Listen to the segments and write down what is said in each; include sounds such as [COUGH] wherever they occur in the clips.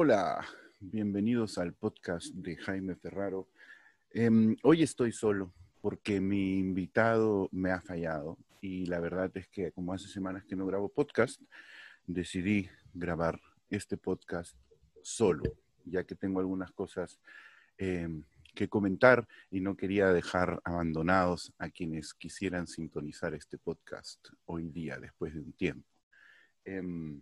Hola, bienvenidos al podcast de Jaime Ferraro. Em, hoy estoy solo porque mi invitado me ha fallado y la verdad es que como hace semanas que no grabo podcast, decidí grabar este podcast solo, ya que tengo algunas cosas em, que comentar y no quería dejar abandonados a quienes quisieran sintonizar este podcast hoy día, después de un tiempo. Em,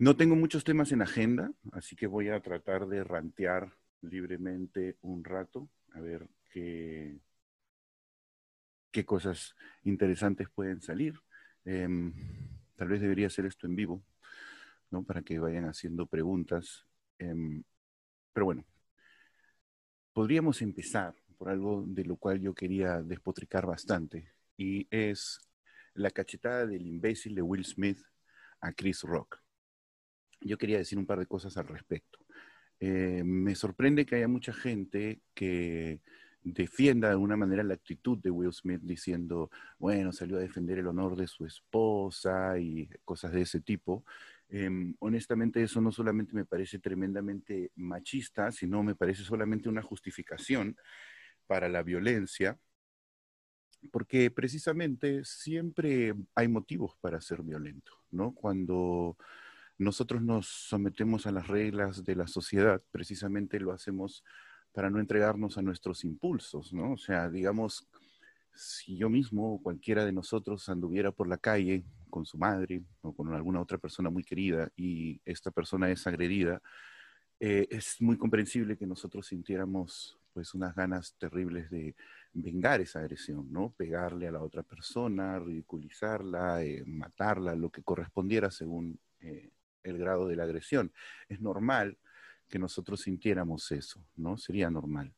no tengo muchos temas en agenda, así que voy a tratar de rantear libremente un rato, a ver qué, qué cosas interesantes pueden salir. Em, tal vez debería hacer esto en vivo, ¿no? Para que vayan haciendo preguntas. Em, pero bueno, podríamos empezar por algo de lo cual yo quería despotricar bastante, y es la cachetada del imbécil de Will Smith a Chris Rock. Yo quería decir un par de cosas al respecto. Eh, me sorprende que haya mucha gente que defienda de alguna manera la actitud de Will Smith diciendo, bueno, salió a defender el honor de su esposa y cosas de ese tipo. Em, honestamente, eso no solamente me parece tremendamente machista, sino me parece solamente una justificación para la violencia, porque precisamente siempre hay motivos para ser violento, ¿no? Cuando nosotros nos sometemos a las reglas de la sociedad, precisamente lo hacemos para no entregarnos a nuestros impulsos, ¿no? O sea, digamos, si yo mismo o cualquiera de nosotros anduviera por la calle con su madre o con alguna otra persona muy querida y esta persona es agredida, eh, es muy comprensible que nosotros sintiéramos pues unas ganas terribles de vengar esa agresión, ¿no? Pegarle a la otra persona, ridiculizarla, eh, matarla, lo que correspondiera según eh, el grado de la agresión. Es normal que nosotros sintiéramos eso, ¿no? Sería normal.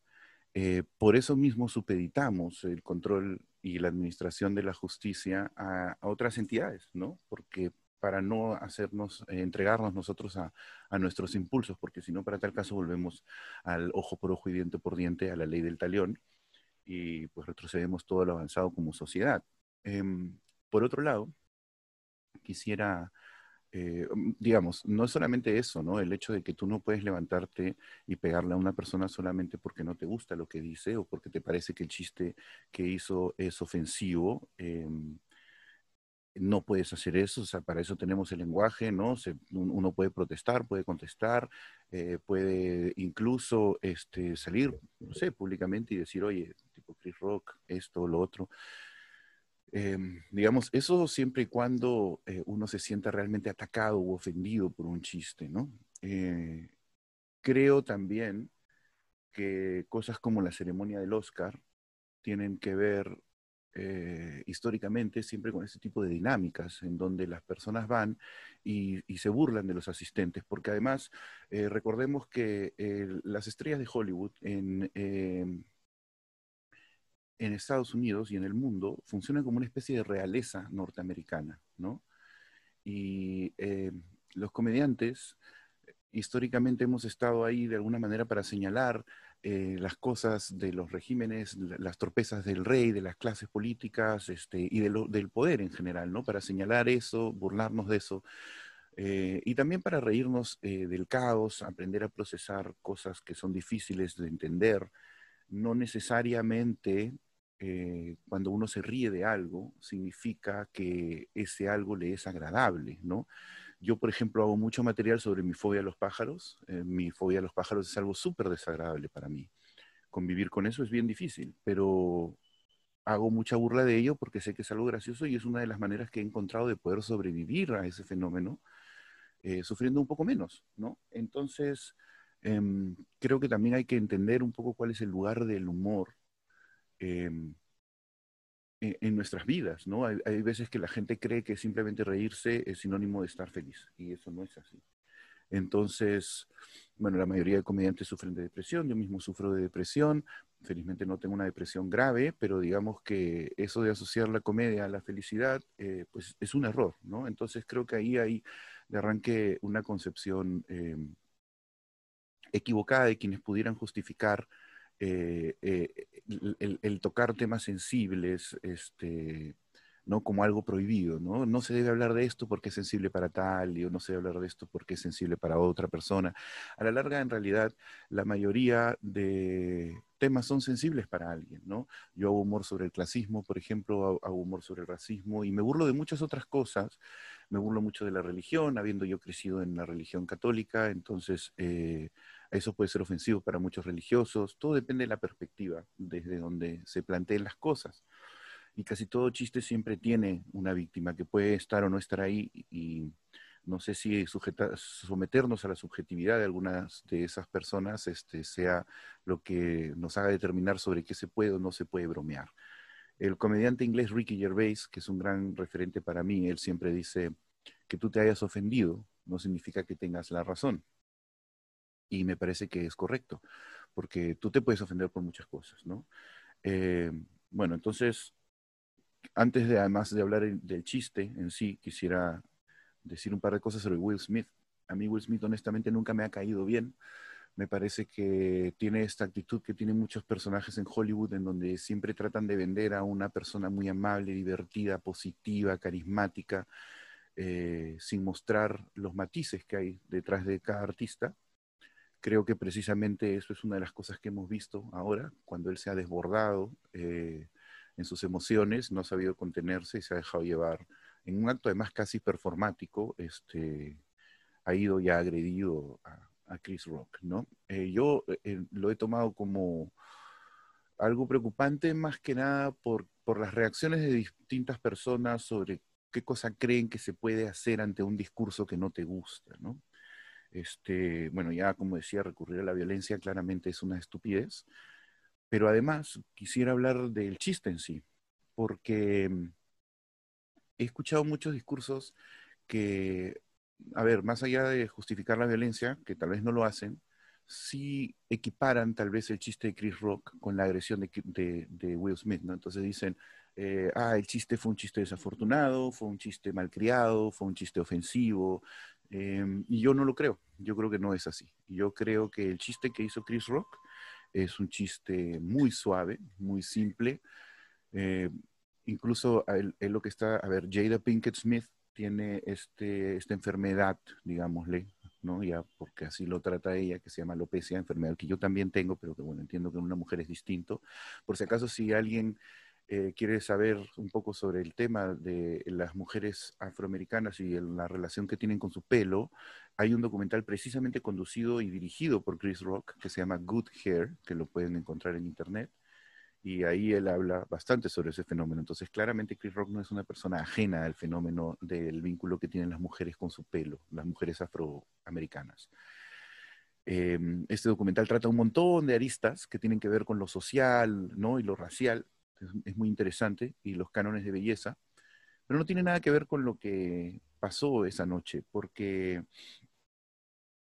Eh, por eso mismo supeditamos el control y la administración de la justicia a, otras entidades, ¿no? Porque para no hacernos, eh, entregarnos nosotros a, nuestros impulsos, porque si no, para tal caso volvemos al ojo por ojo y diente por diente, a la ley del talión, y pues retrocedemos todo lo avanzado como sociedad. Em, por otro lado, quisiera eh, mm, digamos, no es solamente eso, ¿no? El hecho de que tú no puedes levantarte y pegarle a una persona solamente porque no te gusta lo que dice o porque te parece que el chiste que hizo es ofensivo. Em, no puedes hacer eso, o sea, para eso tenemos el lenguaje, ¿no? uno puede protestar, puede contestar, eh, puede incluso este, salir, no sé, públicamente y decir, oye, tipo Chris Rock, esto, lo otro. Em, digamos, eso siempre y cuando eh, uno se sienta realmente atacado u ofendido por un chiste, ¿no? Eh, creo también que cosas como la ceremonia del Oscar tienen que ver eh, históricamente siempre con ese tipo de dinámicas en donde las personas van y, se burlan de los asistentes, porque además recordemos que las estrellas de Hollywood en em, en Estados Unidos y en el mundo funcionan como una especie de realeza norteamericana, ¿no? Y eh, los comediantes históricamente hemos estado ahí de alguna manera para señalar eh, las cosas de los regímenes, las torpezas del rey, de las clases políticas este, y del poder en general, ¿no? Para señalar eso, burlarnos de eso. Eh, y también para reírnos del caos, aprender a procesar cosas que son difíciles de entender, no necesariamente eh, cuando uno se ríe de algo, significa que ese algo le es agradable, ¿no? Yo, por ejemplo, hago mucho material sobre mi fobia a los pájaros. Eh, mi fobia a los pájaros es algo súper desagradable para mí. Convivir con eso es bien difícil, pero hago mucha burla de ello porque sé que es algo gracioso y es una de las maneras que he encontrado de poder sobrevivir a ese fenómeno, eh, sufriendo un poco menos, ¿no? Entonces, Em, creo que también hay que entender un poco cuál es el lugar del humor em, e, en, nuestras vidas, ¿no? Hay, veces que la gente cree que simplemente reírse es sinónimo de estar feliz y eso no es así. Entonces, bueno, la mayoría de comediantes sufren de depresión, yo mismo sufro de depresión, felizmente no tengo una depresión grave, pero digamos que eso de asociar la comedia a la felicidad, eh, pues es un error, ¿no? Entonces creo que ahí hay de arranque una concepción em, equivocada de quienes pudieran justificar eh, eh, el, tocar temas sensibles este, ¿no? Como algo prohibido, ¿no? No se debe hablar de esto porque es sensible para tal, y no se debe hablar de esto porque es sensible para otra persona. A la larga, en realidad, la mayoría de temas son sensibles para alguien, ¿no? Yo hago humor sobre el clasismo, por ejemplo, hago humor sobre el racismo y me burlo de muchas otras cosas. Me burlo mucho de la religión, habiendo yo crecido en la religión católica, entonces eh, eso puede ser ofensivo para muchos religiosos. Todo depende de la perspectiva desde donde se planteen las cosas y casi todo chiste siempre tiene una víctima que puede estar o no estar ahí y no sé si someternos a la subjetividad de algunas de esas personas este, sea lo que nos haga determinar sobre qué se puede o no se puede bromear. El comediante inglés Ricky Gervais, que es un gran referente para mí, él siempre dice que tú te hayas ofendido no significa que tengas la razón. Y me parece que es correcto, porque tú te puedes ofender por muchas cosas, ¿no? Eh, bueno, entonces antes de, además de hablar del chiste en sí, quisiera decir un par de cosas sobre Will Smith. A mí Will Smith honestamente nunca me ha caído bien. Me parece que tiene esta actitud que tienen muchos personajes en Hollywood en donde siempre tratan de vender a una persona muy amable, divertida, positiva, carismática, eh, sin mostrar los matices que hay detrás de cada artista. Creo que precisamente eso es una de las cosas que hemos visto ahora, cuando él se ha desbordado. Eh, en sus emociones, no ha sabido contenerse y se ha dejado llevar. En un acto además casi performático, este, ha ido y ha agredido a, Chris Rock, ¿no? Eh, yo eh, lo he tomado como algo preocupante más que nada por, por las reacciones de distintas personas sobre qué cosa creen que se puede hacer ante un discurso que no te gusta, ¿no? Este, bueno, ya como decía, recurrir a la violencia claramente es una estupidez, pero además quisiera hablar del chiste en sí, porque mm, he escuchado muchos discursos que, a ver, más allá de justificar la violencia, que tal vez no lo hacen, sí equiparan tal vez el chiste de Chris Rock con la agresión de, Will Smith, ¿no? Entonces dicen, eh, ah, el chiste fue un chiste desafortunado, fue un chiste malcriado, fue un chiste ofensivo, em, y yo no lo creo, yo creo que no es así. Yo creo que el chiste que hizo Chris Rock es un chiste muy suave, muy simple. Eh, incluso él, lo que está, a ver, Jada Pinkett Smith tiene este, esta enfermedad, digámosle, ¿no? Ya, porque así lo trata ella, que se llama alopecia, enfermedad que yo también tengo, pero que bueno, entiendo que en una mujer es distinto. Por si acaso, si alguien eh, quiere saber un poco sobre el tema de las mujeres afroamericanas y la relación que tienen con su pelo, hay un documental precisamente conducido y dirigido por Chris Rock que se llama Good Hair, que lo pueden encontrar en internet. Y ahí él habla bastante sobre ese fenómeno. Entonces, claramente Chris Rock no es una persona ajena al fenómeno del vínculo que tienen las mujeres con su pelo, las mujeres afroamericanas. Em, este documental trata un montón de aristas que tienen que ver con lo social ¿no? y lo racial, es, muy interesante, y los cánones de belleza, pero no tiene nada que ver con lo que pasó esa noche, porque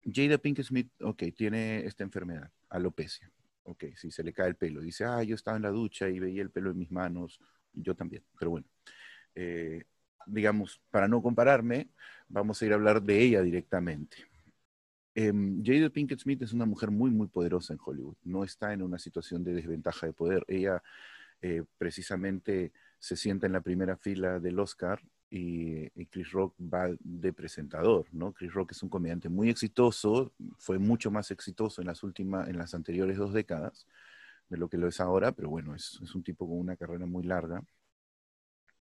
Jada Pink Smith, ok, tiene esta enfermedad, alopecia. Ok, si se le cae el pelo. Dice, ah, yo estaba en la ducha y veía el pelo en mis manos. Yo también, pero bueno. Eh, digamos, para no compararme, vamos a ir a hablar de ella directamente. Eh, Jada Pinkett Smith es una mujer muy, muy poderosa en Hollywood. No está en una situación de desventaja de poder. Ella eh, precisamente se sienta en la primera fila del Oscar y, Chris Rock va de presentador, ¿no? Chris Rock es un comediante muy exitoso, fue mucho más exitoso en las últimas, en las anteriores dos décadas de lo que lo es ahora, pero bueno, es, es un tipo con una carrera muy larga,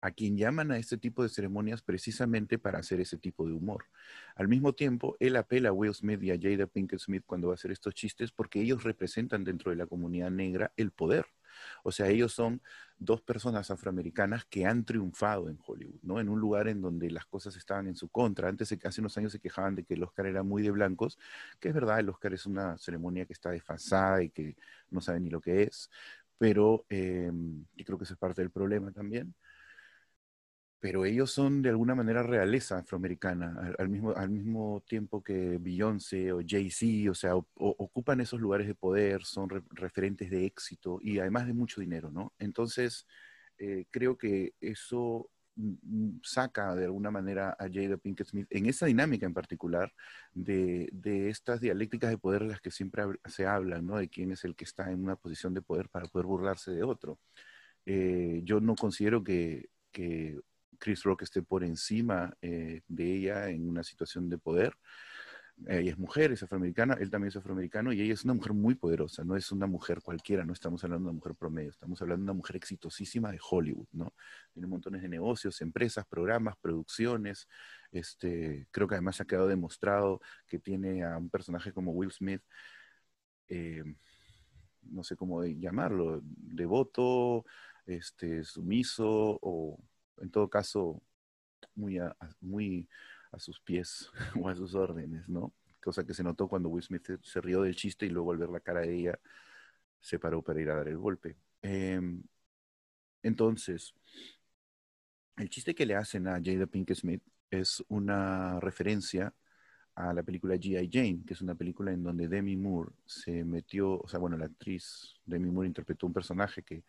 a quien llaman a este tipo de ceremonias precisamente para hacer ese tipo de humor. Al mismo tiempo, él apela a Will Smith y a Jada Pinkett Smith cuando va a hacer estos chistes porque ellos representan dentro de la comunidad negra el poder o sea, ellos son dos personas afroamericanas que han triunfado en Hollywood, ¿no? En un lugar en donde las cosas estaban en su contra. Antes, hace unos años se quejaban de que el Oscar era muy de blancos, que es verdad, el Oscar es una ceremonia que está desfasada y que no sabe ni lo que es, pero eh, yo creo que eso es parte del problema también pero ellos son de alguna manera realeza afroamericana, al, mismo, al mismo tiempo que Beyoncé o Jay-Z, o sea, ocupan esos lugares de poder, son referentes de éxito y además de mucho dinero, ¿no? Entonces, eh, creo que eso mm, saca de alguna manera a Jada Pinkett Smith en esa dinámica en particular de, de, estas dialécticas de poder de las que siempre se habla, ¿no? De quién es el que está en una posición de poder para poder burlarse de otro. Eh, yo no considero que Chris Rock esté por encima eh, de ella en una situación de poder. Ella es mujer, es afroamericana, él también es afroamericano y ella es una mujer muy poderosa, no es una mujer cualquiera, no estamos hablando de una mujer promedio, estamos hablando de una mujer exitosísima de Hollywood, ¿no? Tiene montones de negocios, empresas, programas, producciones, este, creo que además ha quedado demostrado que tiene a un personaje como Will Smith, eh, no sé cómo llamarlo, devoto, este, sumiso o en todo caso muy a, muy a sus pies [LAUGHS] o a sus órdenes, ¿no? Cosa que se notó cuando Will Smith se, rió del chiste y luego al ver la cara de ella se paró para ir a dar el golpe. Em, entonces, el chiste que le hacen a Jada Pinkett Smith es una referencia a la película G.I. Jane, que es una película en donde Demi Moore se metió, o sea, bueno, la actriz Demi Moore interpretó un personaje que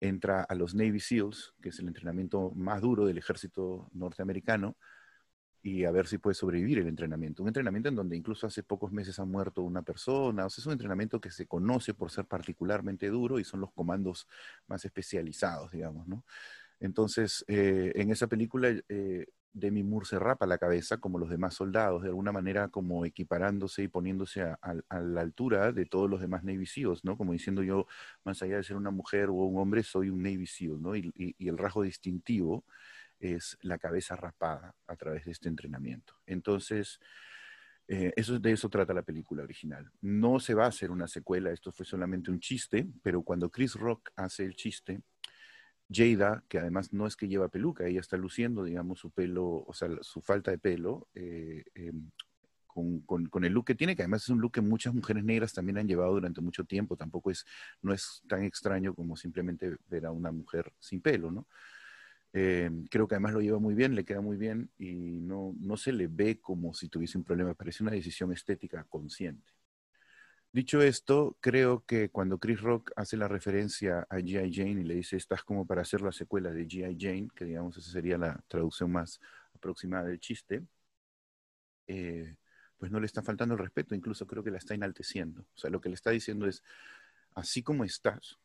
entra a los Navy SEALs, que es el entrenamiento más duro del ejército norteamericano, y a ver si puede sobrevivir el entrenamiento. Un entrenamiento en donde incluso hace pocos meses ha muerto una persona, o es un entrenamiento que se conoce por ser particularmente duro y son los comandos más especializados, digamos, ¿no? Entonces, eh, en esa película, eh, Demi Moore se rapa la cabeza como los demás soldados, de alguna manera como equiparándose y poniéndose a, la altura de todos los demás Navy SEALs, ¿no? Como diciendo yo, más allá de ser una mujer o un hombre, soy un Navy SEAL, ¿no? Y, el rasgo distintivo es la cabeza rapada a través de este entrenamiento. Entonces, eh, eso, de eso trata la película original. No se va a hacer una secuela, esto fue solamente un chiste, pero cuando Chris Rock hace el chiste, Jada, que además no es que lleva peluca, ella está luciendo, digamos, su pelo, o sea, su falta de pelo, eh, em, con, el look que tiene, que además es un look que muchas mujeres negras también han llevado durante mucho tiempo, tampoco es, no es tan extraño como simplemente ver a una mujer sin pelo, ¿no? Em, creo que además lo lleva muy bien, le queda muy bien y no, no se le ve como si tuviese un problema, parece una decisión estética consciente. Dicho esto, creo que cuando Chris Rock hace la referencia a G.I. Jane y le dice, estás como para hacer la secuela de G.I. Jane, que digamos esa sería la traducción más aproximada del chiste, eh, pues no le está faltando el respeto, incluso creo que la está enalteciendo. O sea, lo que le está diciendo es, así como estás,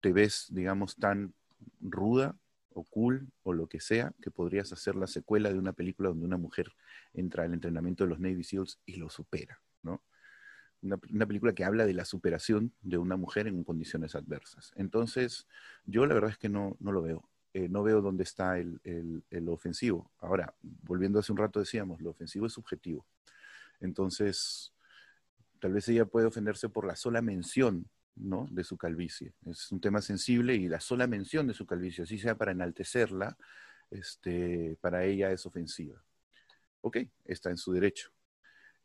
te ves, digamos, tan ruda o cool o lo que sea, que podrías hacer la secuela de una película donde una mujer entra al entrenamiento de los Navy SEALs y lo supera, ¿no? Una, película que habla de la superación de una mujer en condiciones adversas. Entonces, yo la verdad es que no, no lo veo. Eh, no veo dónde está el, el, ofensivo. Ahora, volviendo hace un rato decíamos, lo ofensivo es subjetivo. Entonces, tal vez ella puede ofenderse por la sola mención ¿no? de su calvicie. Es un tema sensible y la sola mención de su calvicie, así sea para enaltecerla, este, para ella es ofensiva. Ok, está en su derecho.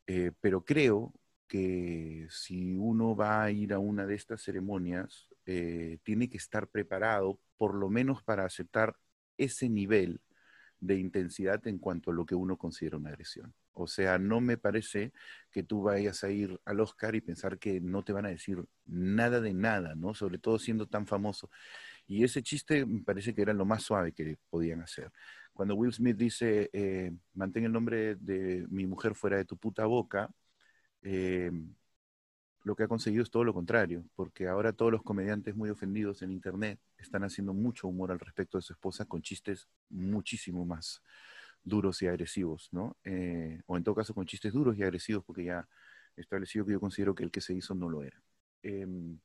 Eh, pero creo que si uno va a ir a una de estas ceremonias, eh, tiene que estar preparado por lo menos para aceptar ese nivel de intensidad en cuanto a lo que uno considera una agresión. O sea, no me parece que tú vayas a ir al Oscar y pensar que no te van a decir nada de nada, ¿no? Sobre todo siendo tan famoso. Y ese chiste me parece que era lo más suave que podían hacer. Cuando Will Smith dice, eh, mantén el nombre de mi mujer fuera de tu puta boca, eh, lo que ha conseguido es todo lo contrario, porque ahora todos los comediantes muy ofendidos en Internet están haciendo mucho humor al respecto de su esposa con chistes muchísimo más duros y agresivos, ¿no? Eh, o en todo caso con chistes duros y agresivos, porque ya establecido que yo considero que el que se hizo no lo era. Em,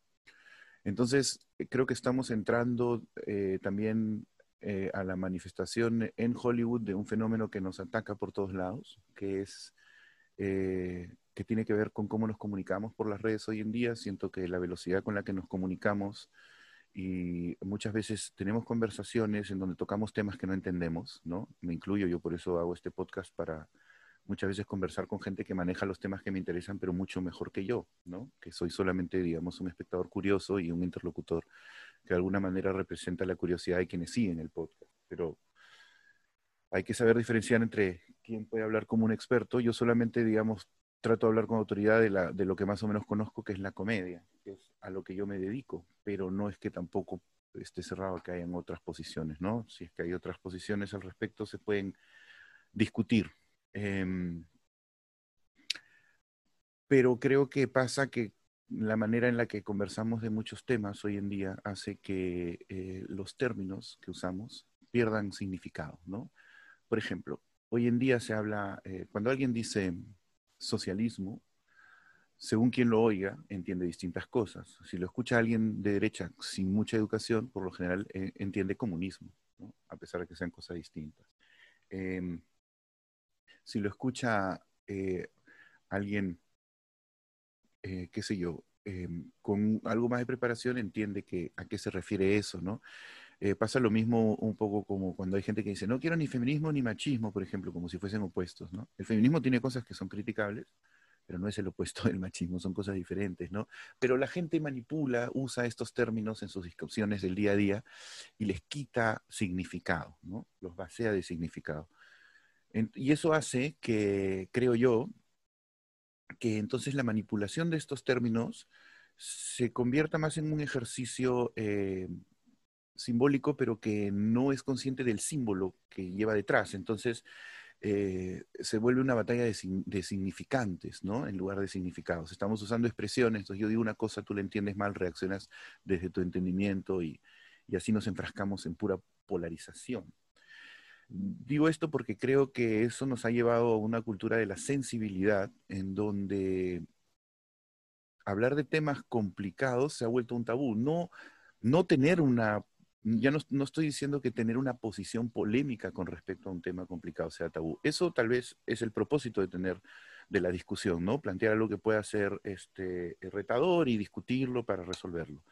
entonces, creo que estamos entrando eh, también a la manifestación en Hollywood de un fenómeno que nos ataca por todos lados, que es que tiene que ver con cómo nos comunicamos por las redes hoy en día. Siento que la velocidad con la que nos comunicamos y muchas veces tenemos conversaciones en donde tocamos temas que no entendemos, ¿no? Me incluyo, yo por eso hago este podcast para muchas veces conversar con gente que maneja los temas que me interesan, pero mucho mejor que yo, ¿no? Que soy solamente, digamos, un espectador curioso y un interlocutor que de alguna manera representa la curiosidad de quienes siguen el podcast. Pero hay que saber diferenciar entre quién puede hablar como un experto. Yo solamente, digamos, trato de hablar con autoridad de, la, de lo que más o menos conozco, que es la comedia, que es a lo que yo me dedico, pero no es que tampoco esté cerrado que hayan otras posiciones, ¿no? Si es que hay otras posiciones al respecto, se pueden discutir. Em, pero creo que pasa que la manera en la que conversamos de muchos temas hoy en día hace que eh, los términos que usamos pierdan significado, ¿no? Por ejemplo, hoy en día se habla, eh, cuando alguien dice socialismo, según quien lo oiga, entiende distintas cosas. Si lo escucha alguien de derecha sin mucha educación, por lo general eh, entiende comunismo, a pesar de que sean cosas distintas. Em, si lo escucha eh, alguien, eh, qué sé yo, em, con algo más de preparación, entiende que, a qué se refiere eso, ¿no? Pasa lo mismo un poco como cuando hay gente que dice, no quiero ni feminismo ni machismo, por ejemplo, como si fuesen opuestos, ¿no? El feminismo tiene cosas que son criticables, pero no es el opuesto [LAUGHS] del machismo, son cosas diferentes, ¿no? Pero la gente manipula, usa estos términos en sus discusiones del día a día y les quita significado, ¿no? Los vacía de significado. y eso hace que, creo yo, que entonces la manipulación de estos términos se convierta más en un ejercicio eh, simbólico, pero que no es consciente del símbolo que lleva detrás. Entonces, eh, se vuelve una batalla de, significantes, ¿no? En lugar de significados. Estamos usando expresiones, entonces yo digo una cosa, tú la entiendes mal, reaccionas desde tu entendimiento y, así nos enfrascamos en pura polarización. Digo esto porque creo que eso nos ha llevado a una cultura de la sensibilidad en donde hablar de temas complicados se ha vuelto un tabú. No, no tener una ya no, estoy diciendo que tener una posición polémica con respecto a un tema complicado sea tabú. Eso tal vez es el propósito de tener de la discusión, ¿no? Plantear algo que pueda ser este, retador y discutirlo para resolverlo.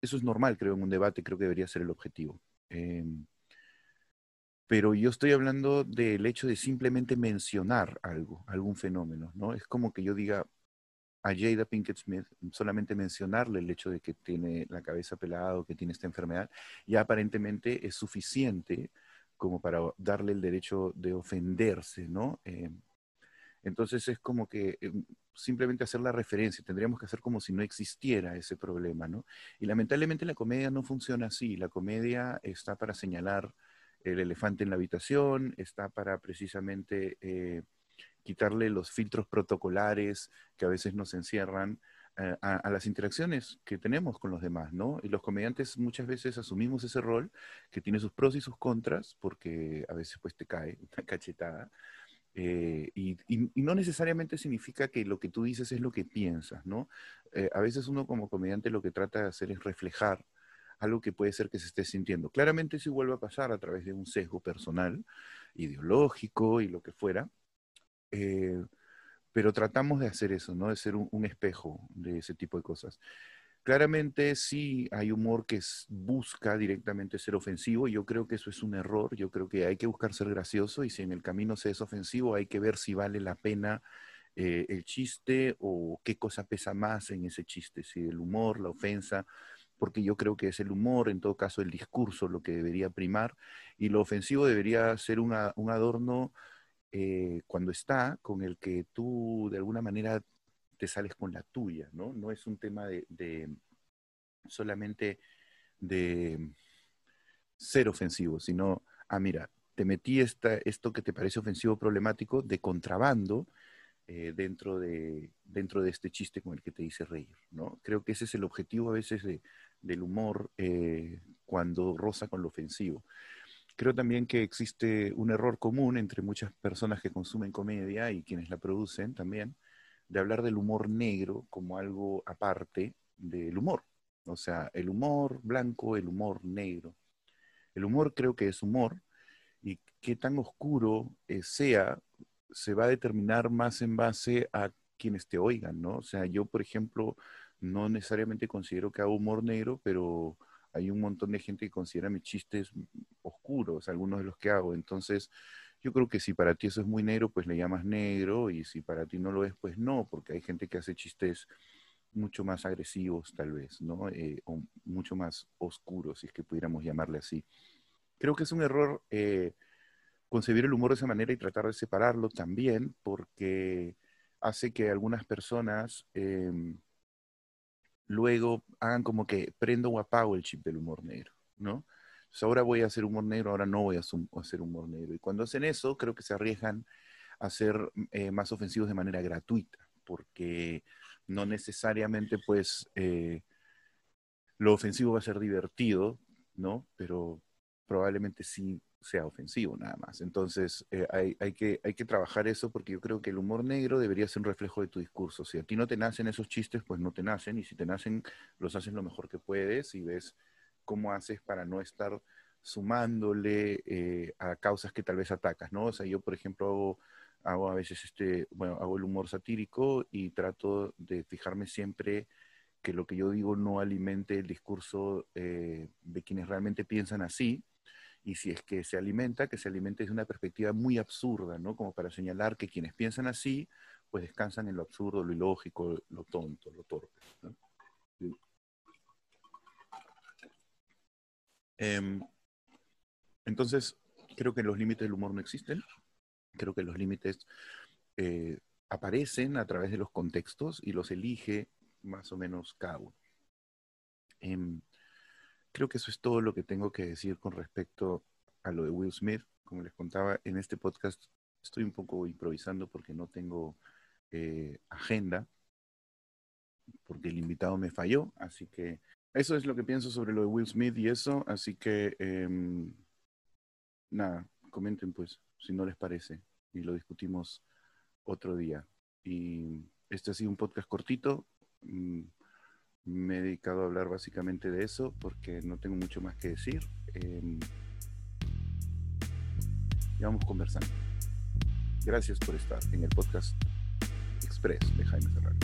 Eso es normal, creo, en un debate, creo que debería ser el objetivo. Em, pero yo estoy hablando del hecho de simplemente mencionar algo, algún fenómeno, ¿no? Es como que yo diga, a Jada Pinkett Smith, solamente mencionarle el hecho de que tiene la cabeza pelada o que tiene esta enfermedad, ya aparentemente es suficiente como para darle el derecho de ofenderse, ¿no? Eh, entonces es como que eh, simplemente hacer la referencia, tendríamos que hacer como si no existiera ese problema, ¿no? Y lamentablemente la comedia no funciona así, la comedia está para señalar el elefante en la habitación, está para precisamente... Eh, quitarle los filtros protocolares que a veces nos encierran eh, a, las interacciones que tenemos con los demás, ¿no? Y los comediantes muchas veces asumimos ese rol que tiene sus pros y sus contras, porque a veces pues te cae [LAUGHS] una cachetada. Eh, y, no necesariamente significa que lo que tú dices es lo que piensas, ¿no? Eh, a veces uno como comediante lo que trata de hacer es reflejar algo que puede ser que se esté sintiendo. Claramente si vuelve a pasar a través de un sesgo personal, ideológico y lo que fuera, eh, pero tratamos de hacer eso, ¿no? De ser un, espejo de ese tipo de cosas. Claramente sí hay humor que busca directamente ser ofensivo, yo creo que eso es un error, yo creo que hay que buscar ser gracioso y si en el camino se es ofensivo hay que ver si vale la pena eh, el chiste o qué cosa pesa más en ese chiste, si el humor, la ofensa, porque yo creo que es el humor, en todo caso el discurso lo que debería primar y lo ofensivo debería ser un adorno eh, cuando está con el que tú de alguna manera te sales con la tuya, ¿no? No es un tema de, solamente de ser ofensivo, sino, ah, mira, te metí esta, esto que te parece ofensivo problemático de contrabando eh, dentro, de, dentro de este chiste con el que te hice reír, ¿no? Creo que ese es el objetivo a veces del humor eh, cuando roza con lo ofensivo. Creo también que existe un error común entre muchas personas que consumen comedia y quienes la producen también, de hablar del humor negro como algo aparte del humor. O sea, el humor blanco, el humor negro. El humor creo que es humor y qué tan oscuro eh, sea se va a determinar más en base a quienes te oigan, ¿no? O sea, yo, por ejemplo, no necesariamente considero que hago humor negro, pero hay un montón de gente que considera mis chistes oscuros, algunos de los que hago. Entonces, yo creo que si para ti eso es muy negro, pues le llamas negro, y si para ti no lo es, pues no, porque hay gente que hace chistes mucho más agresivos, tal vez, ¿no? Eh, o mucho más oscuros, si es que pudiéramos llamarle así. Creo que es un error eh, concebir el humor de esa manera y tratar de separarlo también, porque hace que algunas personas em, luego hagan como que prendo o apago el chip del humor negro, ¿no? Entonces ahora voy a hacer humor negro, ahora no voy a hacer humor negro. Y cuando hacen eso, creo que se arriesgan a ser eh, más ofensivos de manera gratuita, porque no necesariamente pues eh, lo ofensivo va a ser divertido, ¿no? Pero probablemente sí sea ofensivo nada más. Entonces, eh, hay, que, hay que trabajar eso porque yo creo que el humor negro debería ser un reflejo de tu discurso. Si a ti no te nacen esos chistes, pues no te nacen, y si te nacen, los haces lo mejor que puedes y ves cómo haces para no estar sumándole eh, a causas que tal vez atacas, ¿no? O sea, yo, por ejemplo, hago, a veces este, bueno, hago el humor satírico y trato de fijarme siempre que lo que yo digo no alimente el discurso eh, de quienes realmente piensan así, y si es que se alimenta, que se alimente desde una perspectiva muy absurda, ¿no? Como para señalar que quienes piensan así, pues descansan en lo absurdo, lo ilógico, lo tonto, lo torpe. Em, entonces, creo que los límites del humor no existen. Creo que los límites eh, aparecen a través de los contextos y los elige más o menos cada uno. Em, creo que eso es todo lo que tengo que decir con respecto a lo de Will Smith. Como les contaba, en este podcast estoy un poco improvisando porque no tengo eh, agenda, porque el invitado me falló, así que eso es lo que pienso sobre lo de Will Smith y eso, así que em, nada, comenten pues si no les parece y lo discutimos otro día. Y este ha sido un podcast cortito. Mm, me he dedicado a hablar básicamente de eso porque no tengo mucho más que decir. Eh, y vamos conversando. Gracias por estar en el podcast Express de Jaime Ferrari.